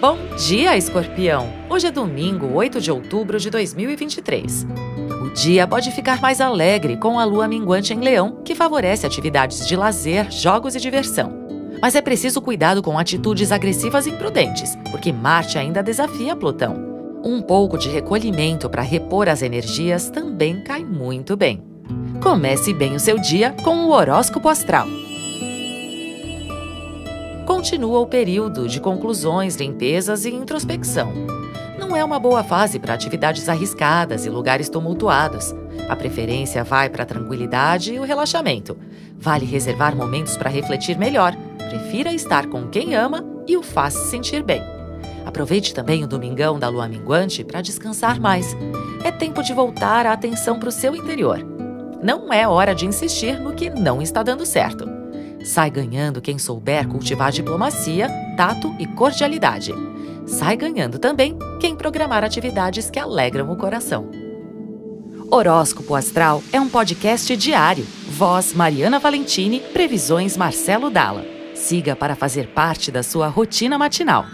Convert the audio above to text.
Bom dia, escorpião! Hoje é domingo, 8 de outubro de 2023. O dia pode ficar mais alegre com a lua minguante em leão, que favorece atividades de lazer, jogos e diversão. Mas é preciso cuidado com atitudes agressivas e imprudentes, porque Marte ainda desafia Plutão. Um pouco de recolhimento para repor as energias também cai muito bem. Comece bem o seu dia com o horóscopo astral continua o período de conclusões, limpezas e introspecção. Não é uma boa fase para atividades arriscadas e lugares tumultuados. A preferência vai para a tranquilidade e o relaxamento. Vale reservar momentos para refletir melhor. Prefira estar com quem ama e o faz se sentir bem. Aproveite também o domingão da lua minguante para descansar mais. É tempo de voltar a atenção para o seu interior. Não é hora de insistir no que não está dando certo. Sai ganhando quem souber cultivar diplomacia, tato e cordialidade. Sai ganhando também quem programar atividades que alegram o coração. Horóscopo Astral é um podcast diário. Voz Mariana Valentini, previsões Marcelo Dalla. Siga para fazer parte da sua rotina matinal.